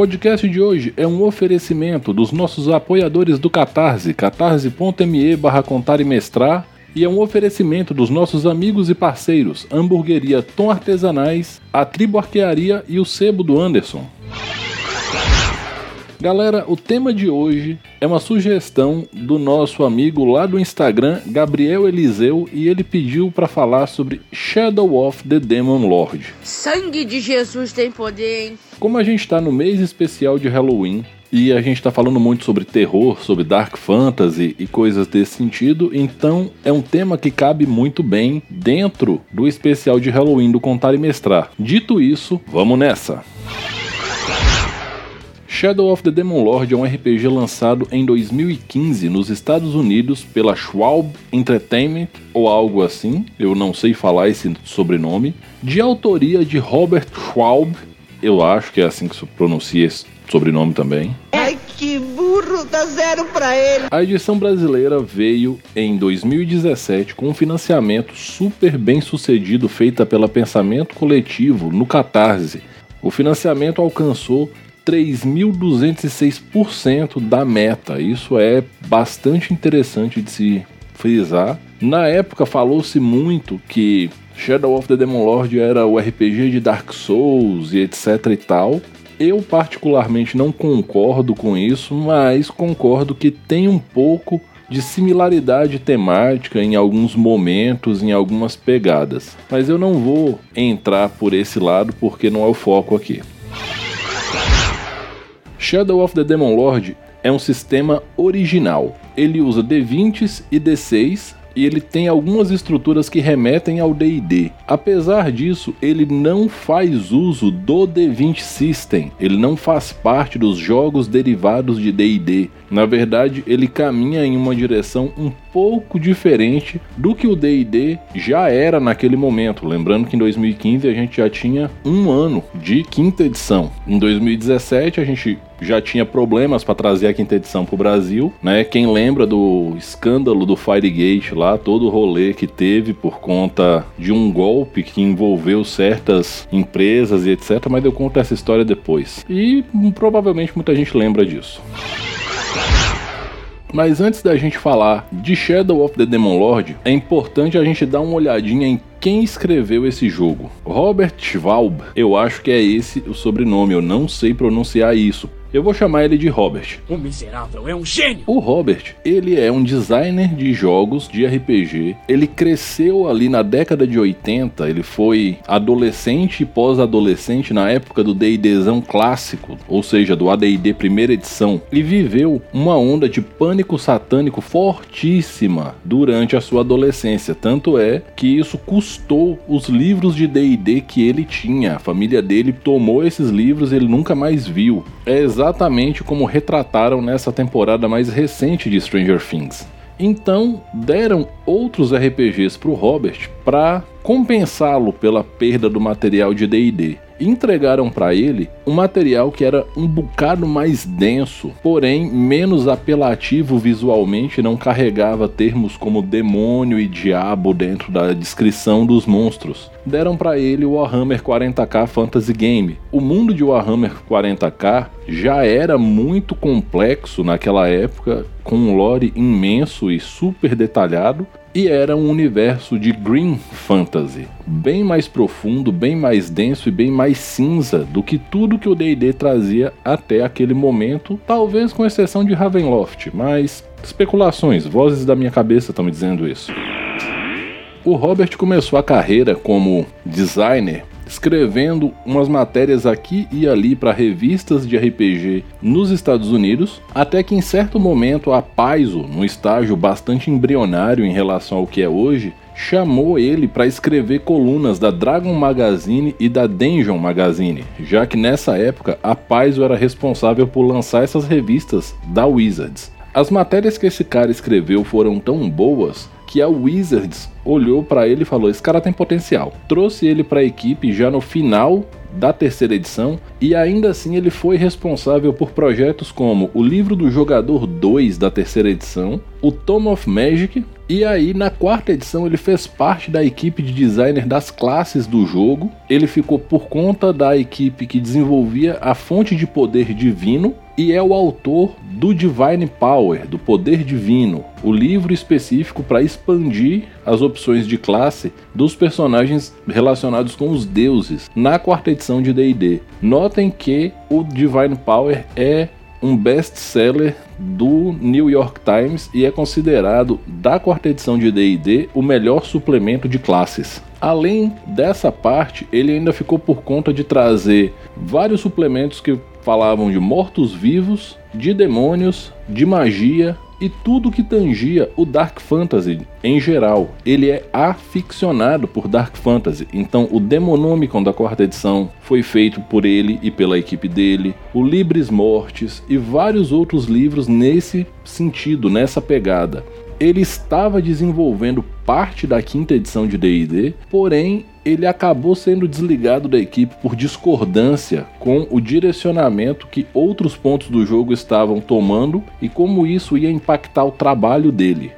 Podcast de hoje é um oferecimento dos nossos apoiadores do Catarse, catarse.me barra contar e mestrar, e é um oferecimento dos nossos amigos e parceiros, Hamburgueria Tom Artesanais, a Tribo Arquearia e o Sebo do Anderson. Galera, o tema de hoje é uma sugestão do nosso amigo lá do Instagram, Gabriel Eliseu, e ele pediu para falar sobre Shadow of the Demon Lord. Sangue de Jesus tem poder, hein? Como a gente está no mês especial de Halloween, e a gente está falando muito sobre terror, sobre dark fantasy e coisas desse sentido, então é um tema que cabe muito bem dentro do especial de Halloween do Contar e Mestrar. Dito isso, vamos nessa! Shadow of the Demon Lord é um RPG lançado em 2015 nos Estados Unidos pela Schwalb Entertainment ou algo assim, eu não sei falar esse sobrenome, de autoria de Robert Schwalb, eu acho que é assim que se pronuncia esse sobrenome também. Ai, que burro, dá zero pra ele. A edição brasileira veio em 2017 com um financiamento super bem sucedido feita pela Pensamento Coletivo no Catarse. O financiamento alcançou 3.206% da meta. Isso é bastante interessante de se frisar. Na época falou-se muito que Shadow of the Demon Lord era o RPG de Dark Souls e etc e tal. Eu particularmente não concordo com isso, mas concordo que tem um pouco de similaridade temática em alguns momentos, em algumas pegadas. Mas eu não vou entrar por esse lado porque não é o foco aqui. Shadow of the Demon Lord é um sistema original. Ele usa D20s e D6 e ele tem algumas estruturas que remetem ao D&D. Apesar disso, ele não faz uso do D20 System, ele não faz parte dos jogos derivados de D&D. Na verdade, ele caminha em uma direção um pouco diferente do que o D&D já era naquele momento. Lembrando que em 2015 a gente já tinha um ano de quinta edição. Em 2017 a gente já tinha problemas para trazer a quinta edição para o Brasil, né? Quem lembra do escândalo do Firegate lá, todo o rolê que teve por conta de um golpe que envolveu certas empresas e etc. Mas eu conto essa história depois. E hum, provavelmente muita gente lembra disso. Mas antes da gente falar de Shadow of the Demon Lord, é importante a gente dar uma olhadinha em quem escreveu esse jogo. Robert Schwalb, eu acho que é esse o sobrenome, eu não sei pronunciar isso. Eu vou chamar ele de Robert. O miserável é um gênio! O Robert, ele é um designer de jogos de RPG. Ele cresceu ali na década de 80, ele foi adolescente e pós-adolescente na época do D&Dzão clássico, ou seja, do AD&D primeira edição, e viveu uma onda de pânico satânico fortíssima durante a sua adolescência. Tanto é que isso custou os livros de D&D que ele tinha. A família dele tomou esses livros e ele nunca mais viu. É exatamente como retrataram nessa temporada mais recente de Stranger Things. Então, deram outros RPGs para o Robert para compensá-lo pela perda do material de D&D entregaram para ele um material que era um bocado mais denso, porém menos apelativo visualmente, não carregava termos como demônio e diabo dentro da descrição dos monstros. Deram para ele o Warhammer 40k Fantasy Game. O mundo de Warhammer 40k já era muito complexo naquela época, com um lore imenso e super detalhado, e era um universo de green fantasy, bem mais profundo, bem mais denso e bem mais cinza do que tudo que o D&D trazia até aquele momento, talvez com exceção de Ravenloft, mas especulações, vozes da minha cabeça estão me dizendo isso. O Robert começou a carreira como designer escrevendo umas matérias aqui e ali para revistas de RPG nos Estados Unidos, até que em certo momento a Paizo, num estágio bastante embrionário em relação ao que é hoje, chamou ele para escrever colunas da Dragon Magazine e da Dungeon Magazine, já que nessa época a Paizo era responsável por lançar essas revistas da Wizards. As matérias que esse cara escreveu foram tão boas que a Wizards olhou para ele e falou: esse cara tem potencial. Trouxe ele para a equipe já no final da terceira edição e ainda assim ele foi responsável por projetos como o livro do jogador 2 da terceira edição, o Tome of Magic e aí na quarta edição ele fez parte da equipe de designer das classes do jogo. Ele ficou por conta da equipe que desenvolvia a fonte de poder divino e é o autor do Divine Power, do Poder Divino, o livro específico para expandir as opções de classe dos personagens relacionados com os deuses na quarta edição de D&D. Notem que o Divine Power é um best-seller do New York Times e é considerado, da quarta edição de D&D, o melhor suplemento de classes. Além dessa parte, ele ainda ficou por conta de trazer vários suplementos que falavam de mortos-vivos, de demônios, de magia e tudo que tangia o Dark Fantasy em geral. Ele é aficionado por Dark Fantasy, então o Demonomicon da quarta edição foi feito por ele e pela equipe dele, o Libris Mortis e vários outros livros nesse sentido, nessa pegada ele estava desenvolvendo parte da quinta edição de D&D, porém ele acabou sendo desligado da equipe por discordância com o direcionamento que outros pontos do jogo estavam tomando e como isso ia impactar o trabalho dele.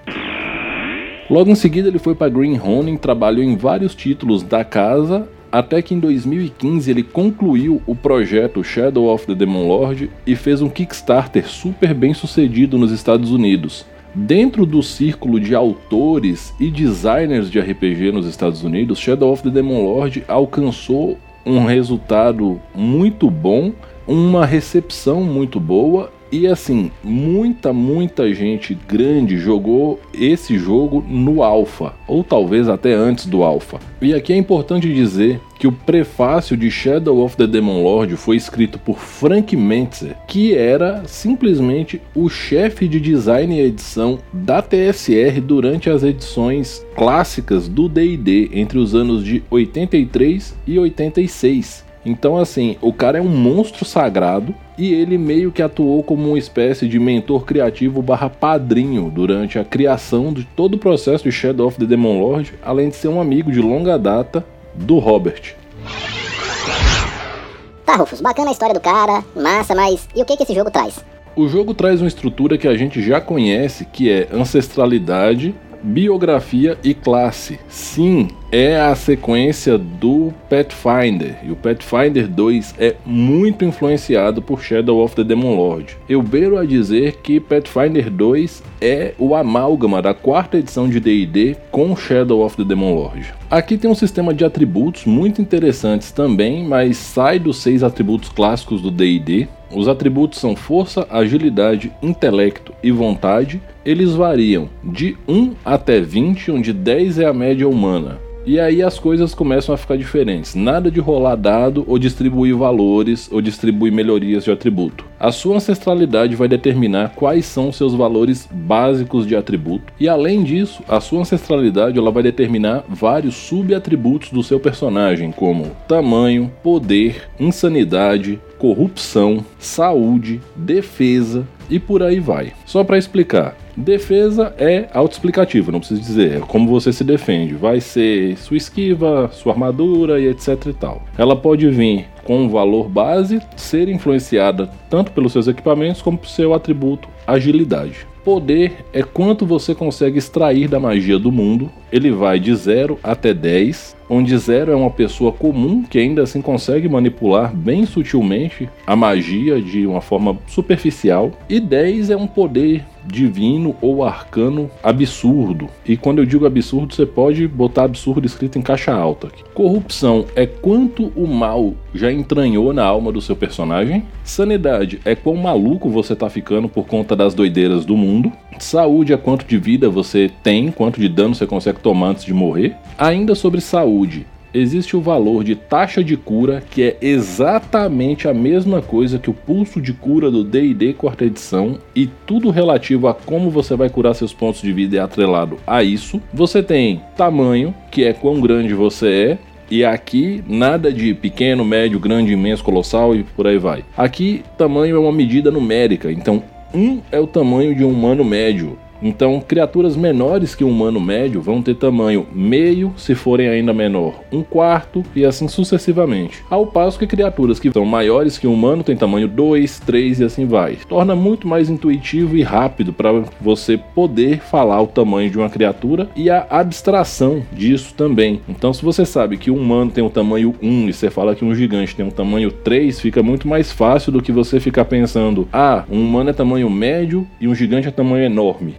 Logo em seguida ele foi para Green Ronin, trabalhou em vários títulos da casa até que em 2015 ele concluiu o projeto Shadow of the Demon Lord e fez um Kickstarter super bem sucedido nos Estados Unidos. Dentro do círculo de autores e designers de RPG nos Estados Unidos, Shadow of the Demon Lord alcançou um resultado muito bom, uma recepção muito boa e assim, muita, muita gente grande jogou esse jogo no alpha, ou talvez até antes do alpha. E aqui é importante dizer que o prefácio de Shadow of the Demon Lord foi escrito por Frank Mentzer, que era simplesmente o chefe de design e edição da TSR durante as edições clássicas do D&D entre os anos de 83 e 86. Então, assim, o cara é um monstro sagrado e ele meio que atuou como uma espécie de mentor criativo barra padrinho durante a criação de todo o processo de Shadow of the Demon Lord, além de ser um amigo de longa data do Robert. Tá, Rufus, bacana a história do cara, massa, mas e o que, que esse jogo traz? O jogo traz uma estrutura que a gente já conhece, que é ancestralidade, biografia e classe. Sim, é a sequência do Pathfinder, e o Pathfinder 2 é muito influenciado por Shadow of the Demon Lord. Eu beiro a dizer que Pathfinder 2 é o amálgama da quarta edição de D&D com Shadow of the Demon Lord. Aqui tem um sistema de atributos muito interessantes também, mas sai dos seis atributos clássicos do D&D, os atributos são força, agilidade, intelecto e vontade. Eles variam de 1 até 20, onde 10 é a média humana. E aí as coisas começam a ficar diferentes. Nada de rolar dado ou distribuir valores ou distribuir melhorias de atributo. A sua ancestralidade vai determinar quais são seus valores básicos de atributo. E além disso, a sua ancestralidade ela vai determinar vários subatributos do seu personagem, como tamanho, poder, insanidade, corrupção, saúde, defesa e por aí vai. Só para explicar, Defesa é autoexplicativo, não preciso dizer, é como você se defende. Vai ser sua esquiva, sua armadura e etc e tal. Ela pode vir com um valor base, ser influenciada tanto pelos seus equipamentos como pelo seu atributo agilidade. Poder é quanto você consegue extrair da magia do mundo. Ele vai de 0 até 10, onde 0 é uma pessoa comum que ainda assim consegue manipular bem sutilmente a magia de uma forma superficial, e 10 é um poder divino ou arcano absurdo. E quando eu digo absurdo, você pode botar absurdo escrito em caixa alta. Corrupção é quanto o mal já entranhou na alma do seu personagem. Sanidade é quão maluco você tá ficando por conta das doideiras do mundo. Saúde é quanto de vida você tem, quanto de dano você consegue tomar antes de morrer. Ainda sobre saúde, existe o valor de taxa de cura, que é exatamente a mesma coisa que o pulso de cura do D&D quarta edição, e tudo relativo a como você vai curar seus pontos de vida é atrelado a isso. Você tem tamanho, que é quão grande você é, e aqui nada de pequeno, médio, grande, imenso, colossal e por aí vai. Aqui tamanho é uma medida numérica, então Um é o tamanho de um humano médio. Então, criaturas menores que um humano médio vão ter tamanho meio, se forem ainda menor, um quarto e assim sucessivamente. Ao passo que criaturas que são maiores que um humano têm tamanho 2, 3 e assim vai. Torna muito mais intuitivo e rápido para você poder falar o tamanho de uma criatura e a abstração disso também. Então, se você sabe que um humano tem um tamanho 1 e você fala que um gigante tem um tamanho 3, fica muito mais fácil do que você ficar pensando: ah, um humano é tamanho médio e um gigante é tamanho enorme.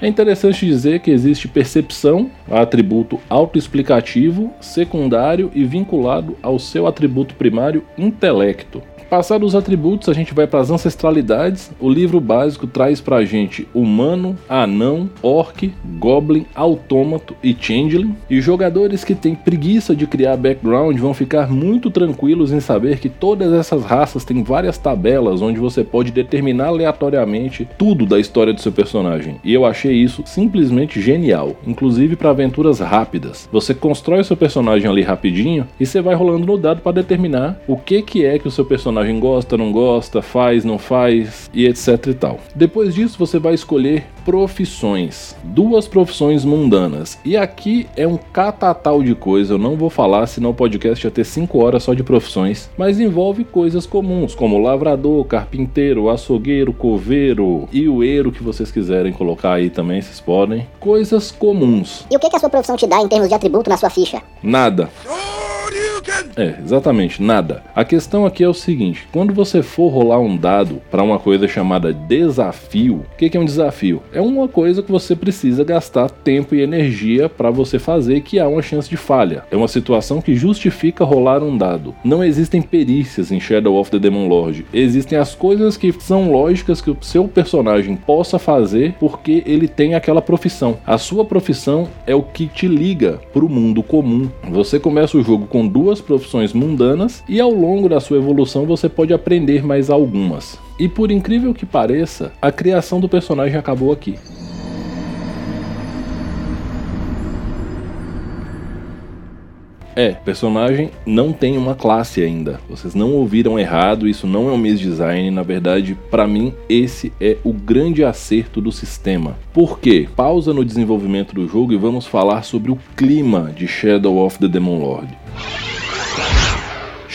É interessante dizer que existe percepção, atributo autoexplicativo, secundário e vinculado ao seu atributo primário intelecto. Passados os atributos, a gente vai para as ancestralidades. O livro básico traz para a gente humano, anão, orc, goblin, autômato e changeling. E jogadores que têm preguiça de criar background vão ficar muito tranquilos em saber que todas essas raças têm várias tabelas onde você pode determinar aleatoriamente tudo da história do seu personagem. E eu achei isso simplesmente genial, inclusive para aventuras rápidas. Você constrói seu personagem ali rapidinho e você vai rolando no dado para determinar o que que é que o seu personagem personagem gosta, não gosta, faz, não faz e etc e tal. Depois disso, você vai escolher profissões, duas profissões mundanas. E aqui é um catatal de coisa, eu não vou falar, senão o podcast ia ter 5 horas só de profissões, mas envolve coisas comuns, como lavrador, carpinteiro, açougueiro, coveiro e o eiro que vocês quiserem colocar aí também, vocês podem. Coisas comuns. E o que, que a sua profissão te dá em termos de atributo na sua ficha? Nada. É, exatamente, nada. A questão aqui é o seguinte: quando você for rolar um dado para uma coisa chamada desafio, o que, que é um desafio? É uma coisa que você precisa gastar tempo e energia para você fazer que há uma chance de falha. É uma situação que justifica rolar um dado. Não existem perícias em Shadow of the Demon Lord. Existem as coisas que são lógicas que o seu personagem possa fazer porque ele tem aquela profissão. A sua profissão é o que te liga para o mundo comum. Você começa o jogo com duas profissões mundanas e ao longo da sua evolução você pode aprender mais algumas. E por incrível que pareça, a criação do personagem acabou aqui. É, personagem não tem uma classe ainda. Vocês não ouviram errado, isso não é um mês design, na verdade, para mim esse é o grande acerto do sistema. Por quê? Pausa no desenvolvimento do jogo e vamos falar sobre o clima de Shadow of the Demon Lord.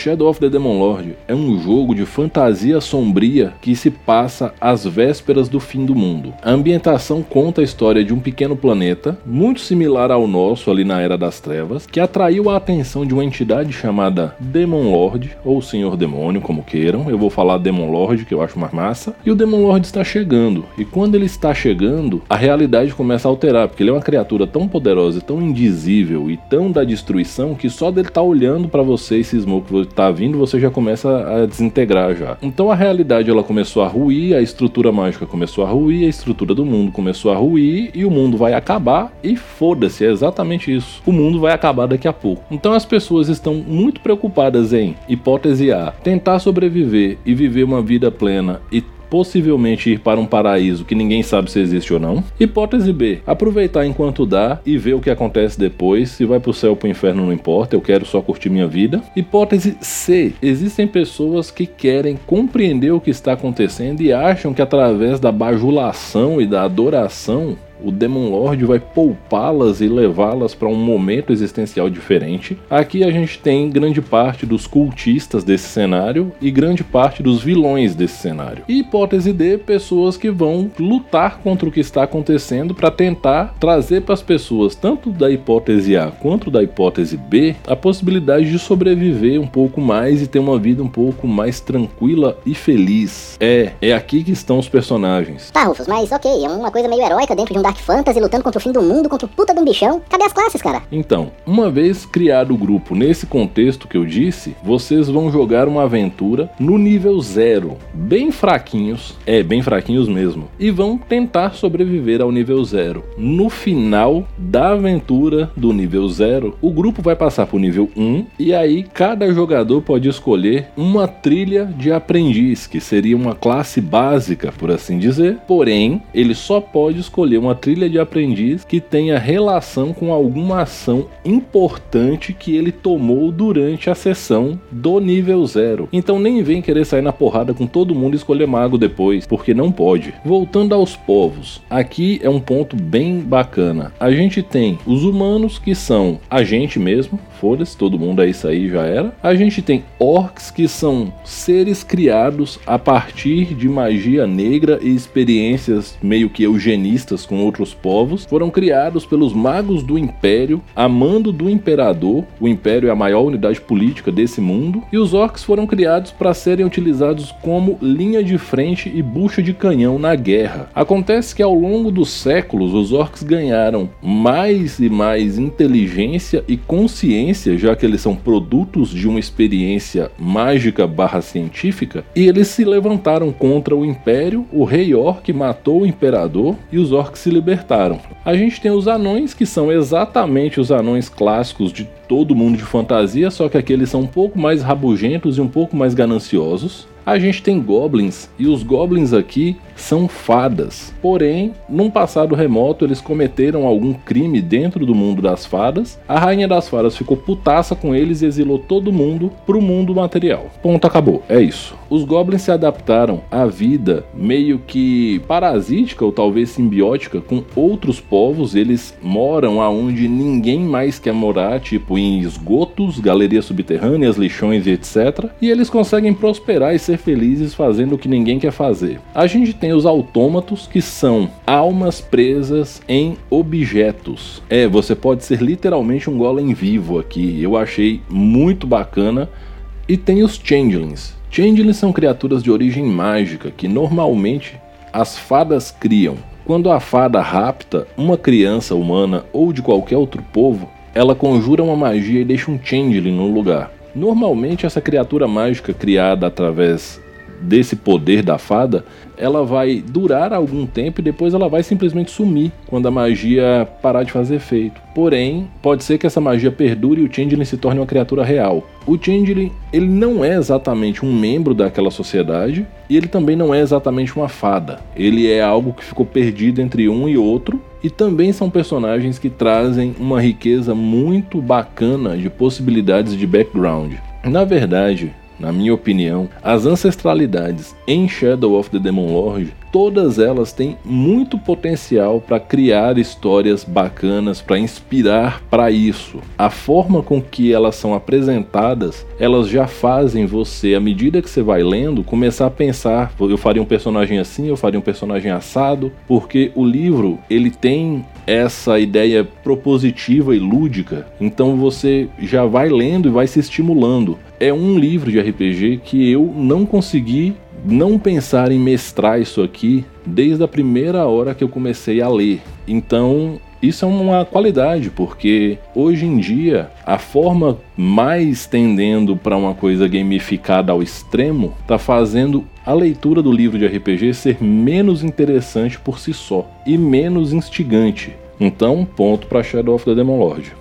Shadow of the Demon Lord é um jogo de fantasia sombria que se passa às vésperas do fim do mundo. A ambientação conta a história de um pequeno planeta, muito similar ao nosso ali na Era das Trevas, que atraiu a atenção de uma entidade chamada Demon Lord, ou Senhor Demônio, como queiram. Eu vou falar Demon Lord, que eu acho mais massa. E o Demon Lord está chegando. E quando ele está chegando, a realidade começa a alterar, porque ele é uma criatura tão poderosa, tão indizível e tão da destruição que só dele estar tá olhando para você e cismou que tá vindo, você já começa a desintegrar já. Então a realidade ela começou a ruir, a estrutura mágica começou a ruir, a estrutura do mundo começou a ruir e o mundo vai acabar e foda-se, é exatamente isso. O mundo vai acabar daqui a pouco. Então as pessoas estão muito preocupadas em hipótese A, tentar sobreviver e viver uma vida plena e possivelmente ir para um paraíso que ninguém sabe se existe ou não. Hipótese B, aproveitar enquanto dá e ver o que acontece depois, se vai pro céu ou pro inferno não importa, eu quero só curtir minha vida. Hipótese C, existem pessoas que querem compreender o que está acontecendo e acham que através da bajulação e da adoração o Demon Lord vai poupá-las e levá-las para um momento existencial diferente. Aqui a gente tem grande parte dos cultistas desse cenário e grande parte dos vilões desse cenário. E hipótese D, pessoas que vão lutar contra o que está acontecendo para tentar trazer para as pessoas, tanto da hipótese A quanto da hipótese B, a possibilidade de sobreviver um pouco mais e ter uma vida um pouco mais tranquila e feliz. É, é aqui que estão os personagens. Tá, Rufus, mas ok, é uma coisa meio heróica dentro de um Dark Fantasy lutando contra o fim do mundo, contra o puta de um bichão. Cadê as classes, cara? Então, uma vez criado o grupo nesse contexto que eu disse, vocês vão jogar uma aventura no nível zero, bem fraquinhos, é, bem fraquinhos mesmo, e vão tentar sobreviver ao nível zero. No final da aventura do nível zero, o grupo vai passar pro nível 1 e aí cada jogador pode escolher uma trilha de aprendiz, que seria uma classe básica, por assim dizer, porém, ele só pode escolher uma trilha de aprendiz que tenha relação com alguma ação importante que ele tomou durante a sessão do nível zero. Então nem vem querer sair na porrada com todo mundo e escolher mago depois, porque não pode. Voltando aos povos, aqui é um ponto bem bacana. A gente tem os humanos que são a gente mesmo, foda-se, todo mundo é isso aí, já era. A gente tem orcs que são seres criados a partir de magia negra e experiências meio que eugenistas com outros povos. Foram criados pelos magos do Império, a mando do Imperador. O Império é a maior unidade política desse mundo. E os orcs foram criados para serem utilizados como linha de frente e bucha de canhão na guerra. Acontece que ao longo dos séculos os orcs ganharam mais e mais inteligência e consciência já que eles são produtos de uma experiência mágica barra científica, e eles se levantaram contra o Império, o rei Orc matou o Imperador e os Orcs se libertaram. A gente tem os anões, que são exatamente os anões clássicos de todo mundo de fantasia, só que aqui eles são um pouco mais rabugentos e um pouco mais gananciosos. A gente tem goblins e os goblins aqui são fadas. Porém, num passado remoto, eles cometeram algum crime dentro do mundo das fadas. A rainha das fadas ficou putaça com eles e exilou todo mundo pro mundo material. Ponto, acabou. É isso. Os goblins se adaptaram à vida meio que parasítica ou talvez simbiótica com outros povos. Eles moram aonde ninguém mais quer morar, tipo em esgotos, galerias subterrâneas, lixões e etc. E eles conseguem prosperar e ser felizes fazendo o que ninguém quer fazer. A gente tem os autômatos, que são almas presas em objetos. É, você pode ser literalmente um golem vivo aqui. Eu achei muito bacana. E tem os changelings. Changelings são criaturas de origem mágica que normalmente as fadas criam. Quando a fada rapta uma criança humana ou de qualquer outro povo, ela conjura uma magia e deixa um changeling no lugar. Normalmente essa criatura mágica criada através desse poder da fada, ela vai durar algum tempo e depois ela vai simplesmente sumir quando a magia parar de fazer efeito. Porém, pode ser que essa magia perdure e o Changeling se torne uma criatura real. O Changeling, ele não é exatamente um membro daquela sociedade e ele também não é exatamente uma fada. Ele é algo que ficou perdido entre um e outro e também são personagens que trazem uma riqueza muito bacana de possibilidades de background. Na verdade, na minha opinião, as ancestralidades em Shadow of the Demon Lord, todas elas têm muito potencial para criar histórias bacanas, para inspirar para isso. A forma com que elas são apresentadas, elas já fazem você, à medida que você vai lendo, começar a pensar, eu faria um personagem assim, eu faria um personagem assado, porque o livro, ele tem essa ideia propositiva e lúdica, então você já vai lendo e vai se estimulando é um livro de RPG que eu não consegui não pensar em mestrar isso aqui desde a primeira hora que eu comecei a ler. Então, isso é uma qualidade, porque hoje em dia a forma mais tendendo para uma coisa gamificada ao extremo está fazendo a leitura do livro de RPG ser menos interessante por si só e menos instigante. Então, ponto para Shadow of the Demon Lord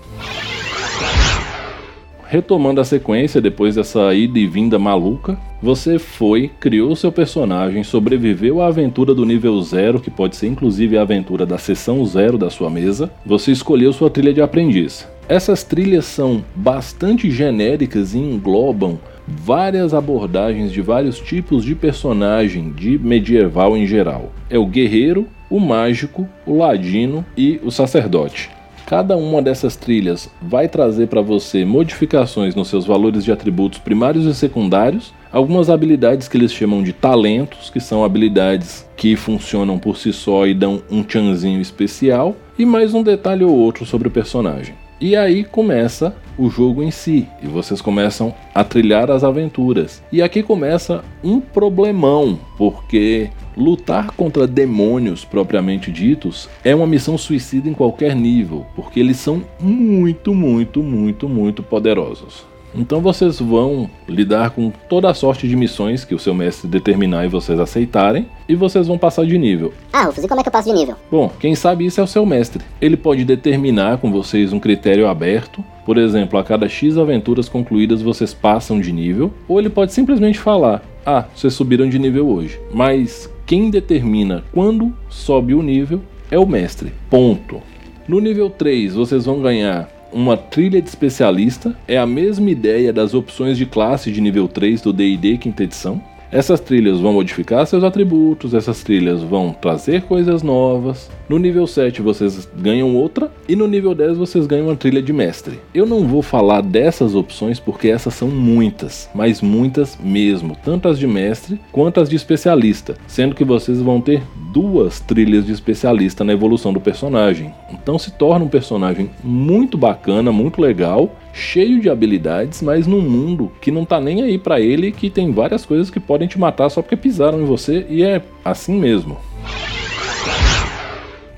retomando a sequência depois dessa ida e vinda maluca, você foi, criou seu personagem, sobreviveu à aventura do nível zero, que pode ser inclusive a aventura da sessão zero da sua mesa, você escolheu sua trilha de aprendiz. Essas trilhas são bastante genéricas e englobam várias abordagens de vários tipos de personagem de medieval em geral. É o guerreiro, o mágico, o ladino e o sacerdote. Cada uma dessas trilhas vai trazer para você modificações nos seus valores de atributos primários e secundários, algumas habilidades que eles chamam de talentos, que são habilidades que funcionam por si só e dão um chanzinho especial, e mais um detalhe ou outro sobre o personagem. E aí começa o jogo em si, e vocês começam a trilhar as aventuras. E aqui começa um problemão, porque Lutar contra demônios propriamente ditos é uma missão suicida em qualquer nível, porque eles são muito, muito, muito, muito poderosos. Então vocês vão lidar com toda a sorte de missões que o seu mestre determinar e vocês aceitarem, e vocês vão passar de nível. Ah, Rufus, e como é que eu passo de nível? Bom, quem sabe isso é o seu mestre. Ele pode determinar com vocês um critério aberto, por exemplo, a cada X aventuras concluídas vocês passam de nível, ou ele pode simplesmente falar: Ah, vocês subiram de nível hoje. Mas quem determina quando sobe o nível é o mestre. Ponto. No nível 3, vocês vão ganhar uma trilha de especialista. É a mesma ideia das opções de classe de nível 3 do D&D quinta edição. Essas trilhas vão modificar seus atributos, essas trilhas vão trazer coisas novas. No nível 7 vocês ganham outra e no nível 10 vocês ganham uma trilha de mestre. Eu não vou falar dessas opções porque essas são muitas, mas muitas mesmo, tanto as de mestre quanto as de especialista, sendo que vocês vão ter duas trilhas de especialista na evolução do personagem. Então se torna um personagem muito bacana, muito legal cheio de habilidades, mas num mundo que não tá nem aí para ele, que tem várias coisas que podem te matar só porque pisaram em você e é assim mesmo.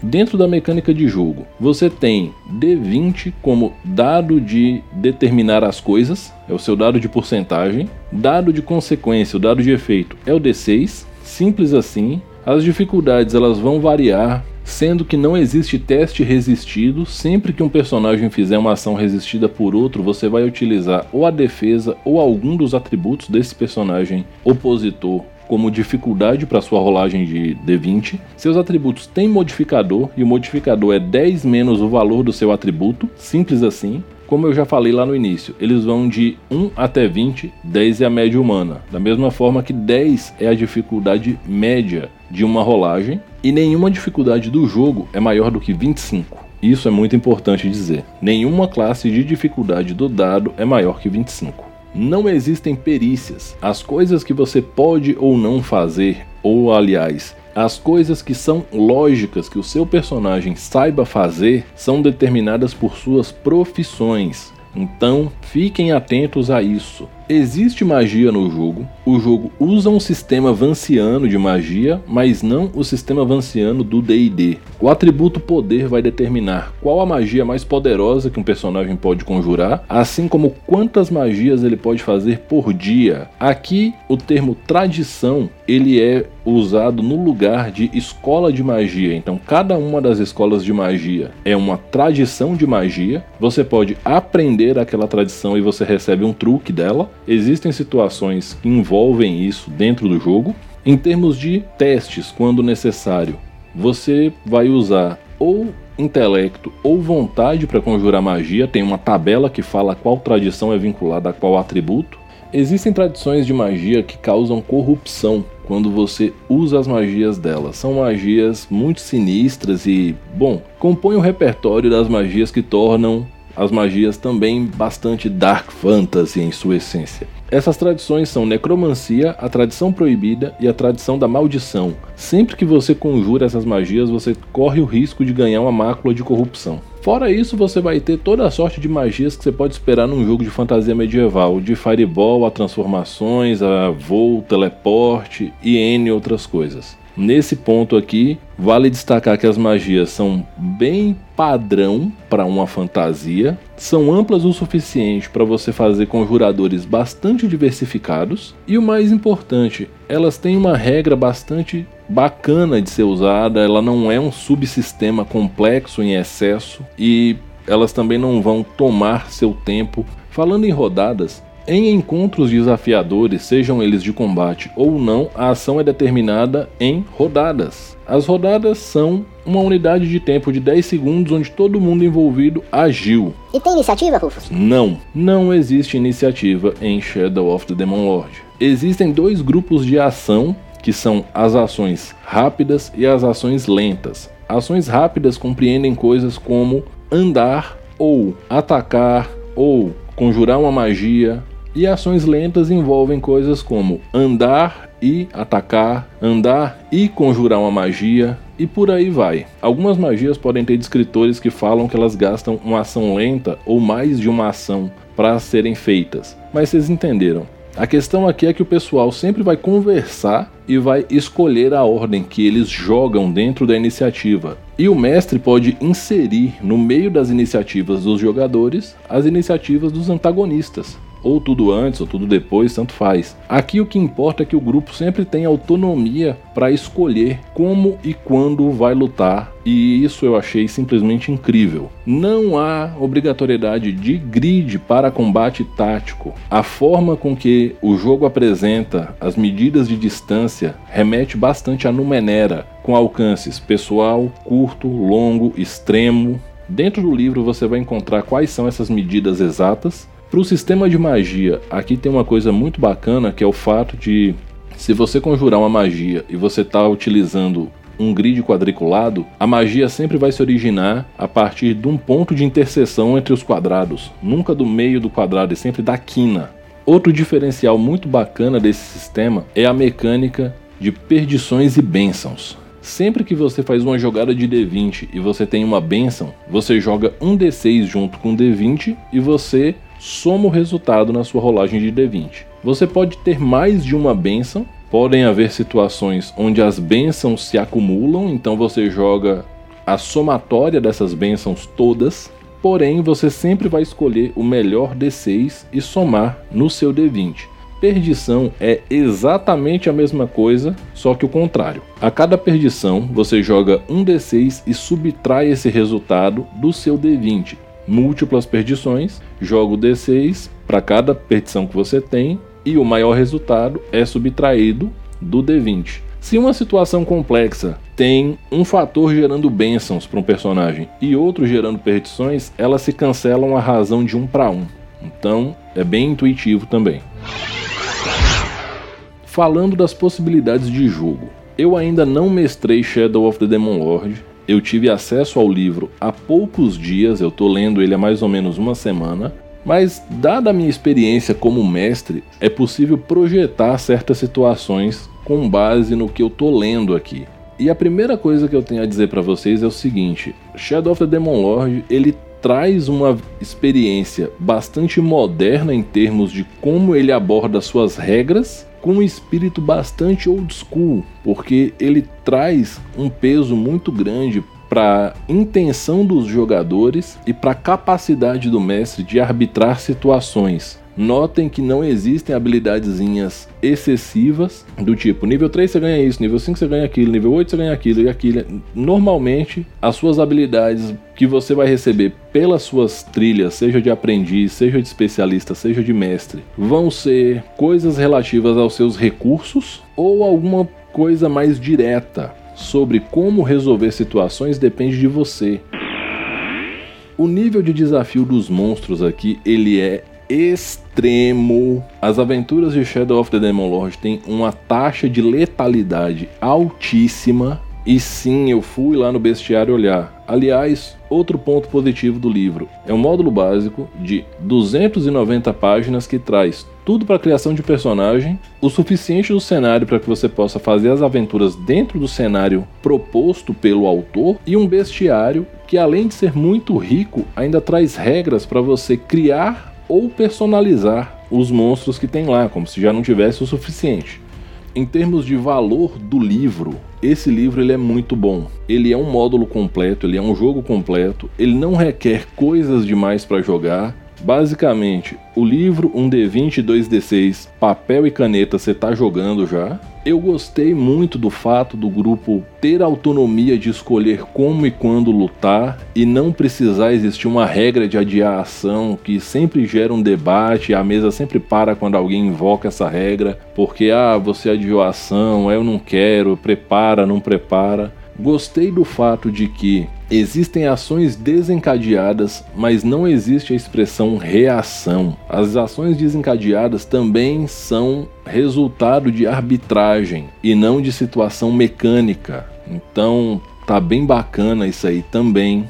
Dentro da mecânica de jogo, você tem D20 como dado de determinar as coisas, é o seu dado de porcentagem, dado de consequência, o dado de efeito é o D6, simples assim. As dificuldades elas vão variar sendo que não existe teste resistido. Sempre que um personagem fizer uma ação resistida por outro, você vai utilizar ou a defesa ou algum dos atributos desse personagem opositor como dificuldade para sua rolagem de D20. Seus atributos têm modificador e o modificador é 10 menos o valor do seu atributo, simples assim. Como eu já falei lá no início, eles vão de 1 até 20, 10 é a média humana. Da mesma forma que 10 é a dificuldade média de uma rolagem e nenhuma dificuldade do jogo é maior do que 25. Isso é muito importante dizer. Nenhuma classe de dificuldade do dado é maior que 25. Não existem perícias. As coisas que você pode ou não fazer, ou aliás, as coisas que são lógicas que o seu personagem saiba fazer são determinadas por suas profissões. Então, fiquem atentos a isso. Existe magia no jogo. O jogo usa um sistema vanciano de magia, mas não o sistema vanciano do D&D. O atributo poder vai determinar qual a magia mais poderosa que um personagem pode conjurar, assim como quantas magias ele pode fazer por dia. Aqui, o termo tradição, ele é usado no lugar de escola de magia. Então, cada uma das escolas de magia é uma tradição de magia. Você pode aprender aquela tradição e você recebe um truque dela. Existem situações que envolvem isso dentro do jogo. Em termos de testes, quando necessário, você vai usar ou intelecto ou vontade para conjurar magia. Tem uma tabela que fala qual tradição é vinculada a qual atributo. Existem tradições de magia que causam corrupção quando você usa as magias delas. São magias muito sinistras e, bom, compõem o repertório das magias que tornam as magias também bastante dark fantasy em sua essência. Essas tradições são necromancia, a tradição proibida e a tradição da maldição. Sempre que você conjura essas magias, você corre o risco de ganhar uma mácula de corrupção. Fora isso, você vai ter toda a sorte de magias que você pode esperar num jogo de fantasia medieval, de fireball a transformações, a voo, teleporte e N outras coisas. Nesse ponto aqui, vale destacar que as magias são bem padrão para uma fantasia, são amplas o suficiente para você fazer conjuradores bastante diversificados e o mais importante, elas têm uma regra bastante bacana de ser usada, ela não é um subsistema complexo em excesso e elas também não vão tomar seu tempo. Falando em rodadas, em encontros desafiadores, sejam eles de combate ou não, a ação é determinada em rodadas. As rodadas são uma unidade de tempo de 10 segundos onde todo mundo envolvido agiu. E tem iniciativa, Rufus? Não, não existe iniciativa em Shadow of the Demon Lord. Existem dois grupos de ação que são as ações rápidas e as ações lentas. Ações rápidas compreendem coisas como andar ou atacar ou conjurar uma magia e ações lentas envolvem coisas como andar e atacar, andar e conjurar uma magia e por aí vai. Algumas magias podem ter descritores que falam que elas gastam uma ação lenta ou mais de uma ação para serem feitas, mas vocês entenderam. A questão aqui é que o pessoal sempre vai conversar e vai escolher a ordem que eles jogam dentro da iniciativa. E o mestre pode inserir no meio das iniciativas dos jogadores as iniciativas dos antagonistas. Ou tudo antes ou tudo depois, tanto faz. Aqui o que importa é que o grupo sempre tem autonomia para escolher como e quando vai lutar, e isso eu achei simplesmente incrível. Não há obrigatoriedade de grid para combate tático. A forma com que o jogo apresenta as medidas de distância remete bastante a Numenera, com alcances pessoal, curto, longo, extremo. Dentro do livro você vai encontrar quais são essas medidas exatas para o sistema de magia, aqui tem uma coisa muito bacana que é o fato de se você conjurar uma magia e você está utilizando um grid quadriculado, a magia sempre vai se originar a partir de um ponto de interseção entre os quadrados, nunca do meio do quadrado, e sempre da quina. Outro diferencial muito bacana desse sistema é a mecânica de perdições e bênçãos. Sempre que você faz uma jogada de D20 e você tem uma bênção, você joga um D6 junto com o D20 e você soma o resultado na sua rolagem de D20. Você pode ter mais de uma benção, podem haver situações onde as bênçãos se acumulam, então você joga a somatória dessas bênçãos todas, porém você sempre vai escolher o melhor D6 e somar no seu D20. Perdição é exatamente a mesma coisa, só que o contrário. A cada perdição, você joga um D6 e subtrai esse resultado do seu D20 múltiplas perdições, joga o D6 para cada perdição que você tem e o maior resultado é subtraído do D20. Se uma situação complexa tem um fator gerando bênçãos para um personagem e outro gerando perdições, elas se cancelam a razão de um para um. Então é bem intuitivo também. Falando das possibilidades de jogo, eu ainda não mestrei Shadow of the Demon Lord, eu tive acesso ao livro há poucos dias, eu estou lendo ele há mais ou menos uma semana, mas, dada a minha experiência como mestre, é possível projetar certas situações com base no que eu estou lendo aqui. E a primeira coisa que eu tenho a dizer para vocês é o seguinte: Shadow of the Demon Lord ele traz uma experiência bastante moderna em termos de como ele aborda suas regras com um espírito bastante old school, porque ele traz um peso muito grande para intenção dos jogadores e para a capacidade do mestre de arbitrar situações. Notem que não existem habilidadezinhas excessivas do tipo nível 3 você ganha isso, nível 5 você ganha aquilo, nível 8 você ganha aquilo e aquilo. Normalmente, as suas habilidades que você vai receber pelas suas trilhas, seja de aprendiz, seja de especialista, seja de mestre, vão ser coisas relativas aos seus recursos ou alguma coisa mais direta sobre como resolver situações depende de você. O nível de desafio dos monstros aqui, ele é extremo. As aventuras de Shadow of the Demon Lord têm uma taxa de letalidade altíssima. E sim, eu fui lá no bestiário olhar. Aliás, outro ponto positivo do livro é um módulo básico de 290 páginas que traz tudo para a criação de personagem, o suficiente do cenário para que você possa fazer as aventuras dentro do cenário proposto pelo autor e um bestiário que além de ser muito rico, ainda traz regras para você criar ou personalizar os monstros que tem lá, como se já não tivesse o suficiente. Em termos de valor do livro, esse livro ele é muito bom. Ele é um módulo completo, ele é um jogo completo, ele não requer coisas demais para jogar. Basicamente, o livro, um D20 e 2D6, papel e caneta você está jogando já. Eu gostei muito do fato do grupo ter autonomia de escolher como e quando lutar e não precisar existir uma regra de adiar a ação que sempre gera um debate, a mesa sempre para quando alguém invoca essa regra, porque ah, você adiou a ação, eu não quero, prepara, não prepara. Gostei do fato de que existem ações desencadeadas, mas não existe a expressão reação. As ações desencadeadas também são resultado de arbitragem e não de situação mecânica. Então, tá bem bacana isso aí também.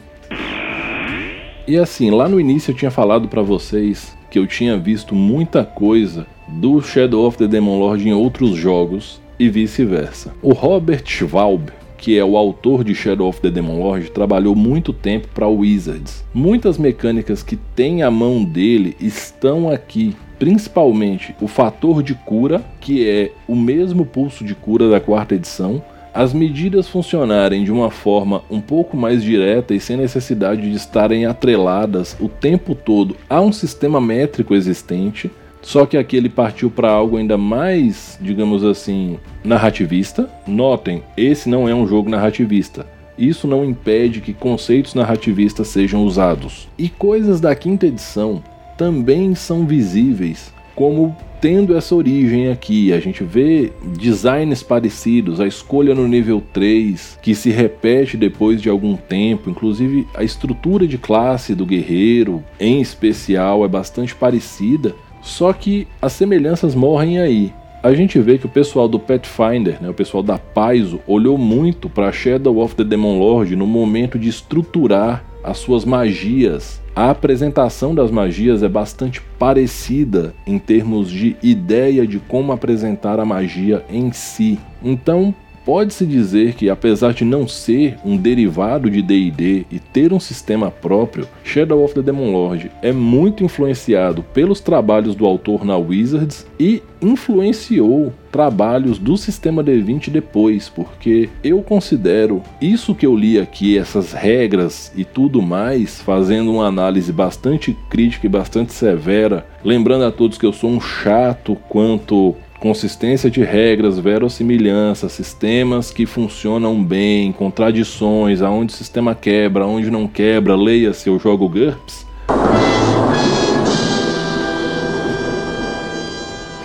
E assim, lá no início eu tinha falado para vocês que eu tinha visto muita coisa do Shadow of the Demon Lord em outros jogos e vice-versa. O Robert Schwalb, que é o autor de Shadow of the Demon Lord, trabalhou muito tempo para Wizards. Muitas mecânicas que tem a mão dele estão aqui, principalmente o fator de cura, que é o mesmo pulso de cura da quarta edição, as medidas funcionarem de uma forma um pouco mais direta e sem necessidade de estarem atreladas o tempo todo a um sistema métrico existente, Só que aqui ele partiu para algo ainda mais, digamos assim, narrativista. Notem, esse não é um jogo narrativista. Isso não impede que conceitos narrativistas sejam usados. E coisas da quinta edição também são visíveis como tendo essa origem aqui. A gente vê designs parecidos, a escolha no nível 3, que se repete depois de algum tempo, inclusive a estrutura de classe do guerreiro, em especial, é bastante parecida, só que as semelhanças morrem aí. A gente vê que o pessoal do Pathfinder, né, o pessoal da Paizo, olhou muito para Shadow of the Demon Lord no momento de estruturar as suas magias. A apresentação das magias é bastante parecida em termos de ideia de como apresentar a magia em si. Então, Pode-se dizer que, apesar de não ser um derivado de DD e ter um sistema próprio, Shadow of the Demon Lord é muito influenciado pelos trabalhos do autor na Wizards e influenciou trabalhos do sistema D20 depois, porque eu considero isso que eu li aqui, essas regras e tudo mais, fazendo uma análise bastante crítica e bastante severa, lembrando a todos que eu sou um chato quanto consistência de regras, verossimilhança, sistemas que funcionam bem, contradições, aonde o sistema quebra, aonde não quebra, leia-se eu jogo GURPS.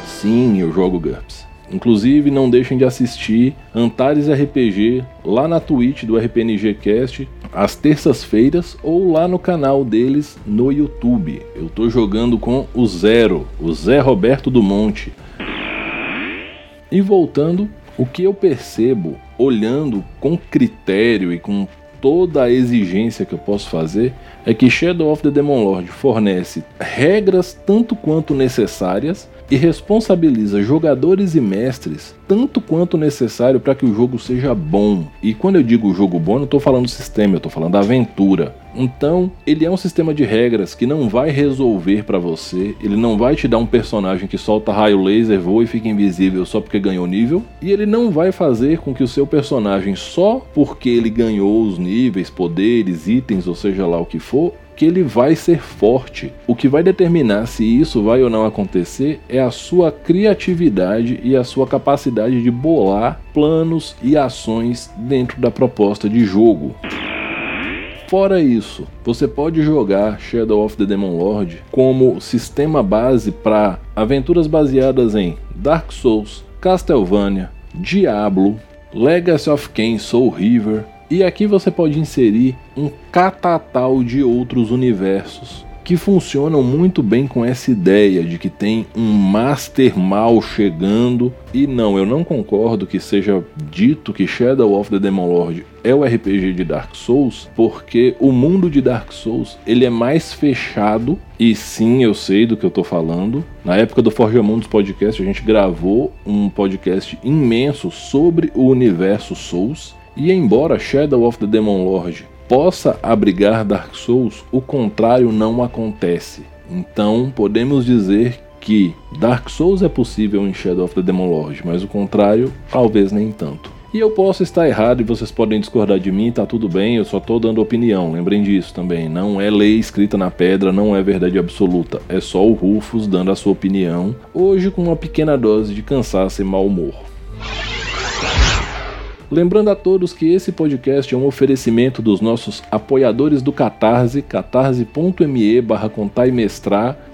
Sim, eu jogo GURPS. Inclusive, não deixem de assistir Antares RPG lá na Twitch do RPNG Cast às terças-feiras ou lá no canal deles no YouTube. Eu tô jogando com o Zero, o Zé Roberto do Monte. E voltando, o que eu percebo olhando com critério e com toda a exigência que eu posso fazer é que Shadow of the Demon Lord fornece regras tanto quanto necessárias e responsabiliza jogadores e mestres tanto quanto necessário para que o jogo seja bom. E quando eu digo jogo bom, não estou falando sistema, eu estou falando aventura. Então, ele é um sistema de regras que não vai resolver para você, ele não vai te dar um personagem que solta raio laser, voa e fica invisível só porque ganhou nível, e ele não vai fazer com que o seu personagem só porque ele ganhou os níveis, poderes, itens, ou seja lá o que for, que ele vai ser forte. O que vai determinar se isso vai ou não acontecer é a sua criatividade e a sua capacidade de bolar planos e ações dentro da proposta de jogo. Fora isso, você pode jogar Shadow of the Demon Lord como sistema base para aventuras baseadas em Dark Souls, Castlevania, Diablo, Legacy of Kain Soul River, e aqui você pode inserir um catatal de outros universos que funcionam muito bem com essa ideia de que tem um master mal chegando. E não, eu não concordo que seja dito que Shadow of the Demon Lord é o RPG de Dark Souls, porque o mundo de Dark Souls ele é mais fechado e sim, eu sei do que eu tô falando. Na época do Forja Mundos podcast, a gente gravou um podcast imenso sobre o universo Souls e embora Shadow of the Demon Lord possa abrigar Dark Souls, o contrário não acontece. Então podemos dizer que Dark Souls é possível em Shadow of the Demon Lord, mas o contrário talvez nem tanto. E eu posso estar errado e vocês podem discordar de mim, tá tudo bem, eu só tô dando opinião, lembrem disso também. Não é lei escrita na pedra, não é verdade absoluta, é só o Rufus dando a sua opinião, hoje com uma pequena dose de cansaço e mau humor. Lembrando a todos que esse podcast é um oferecimento dos nossos apoiadores do Catarse, catarse.me barra.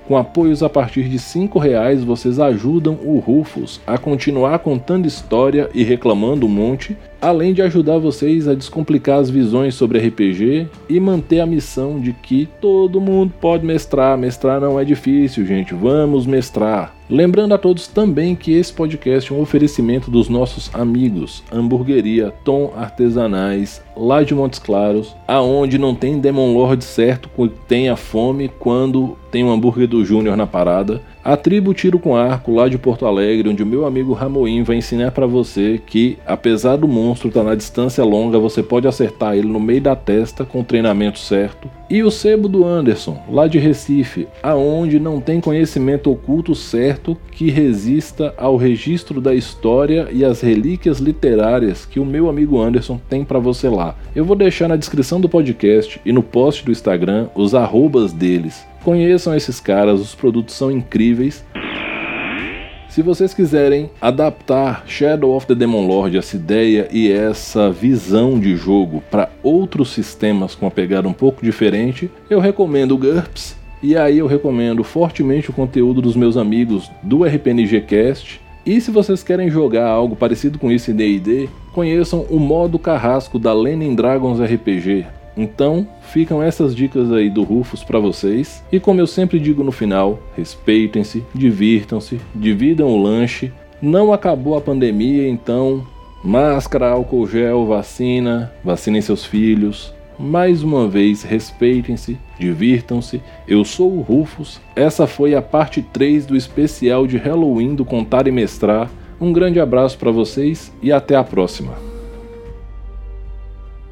Com apoios a partir de R$ reais vocês ajudam o Rufus a continuar contando história e reclamando um monte, além de ajudar vocês a descomplicar as visões sobre RPG e manter a missão de que todo mundo pode mestrar. Mestrar não é difícil, gente. Vamos mestrar. Lembrando a todos também que esse podcast é um oferecimento dos nossos amigos Hamburgueria Tom Artesanais, lá de Montes Claros, aonde não tem Demon Lord certo, tenha fome quando tem um hambúrguer do Júnior na parada. A tribo Tiro com Arco, lá de Porto Alegre, onde o meu amigo Ramoim vai ensinar para você que, apesar do monstro estar tá na distância longa, você pode acertar ele no meio da testa com o treinamento certo. E o Sebo do Anderson, lá de Recife, aonde não tem conhecimento oculto certo que resista ao registro da história e as relíquias literárias que o meu amigo Anderson tem para você lá. Eu vou deixar na descrição do podcast e no post do Instagram os arrobas deles. Conheçam esses caras, os produtos são incríveis. Se vocês quiserem adaptar Shadow of the Demon Lord, essa ideia e essa visão de jogo para outros sistemas com uma pegada um pouco diferente, eu recomendo o GURPS. E aí eu recomendo fortemente o conteúdo dos meus amigos do RPNG Cast. E se vocês querem jogar algo parecido com isso em D&D, conheçam o modo carrasco da Lenin Dragons RPG. Então, ficam essas dicas aí do Rufus para vocês. E como eu sempre digo no final, respeitem-se, divirtam-se, dividam o lanche. Não acabou a pandemia, então máscara, álcool gel, vacina, vacinem seus filhos. Mais uma vez, respeitem-se, divirtam-se. Eu sou o Rufus. Essa foi a parte 3 do especial de Halloween do Contar e Mestrar. Um grande abraço para vocês e até a próxima.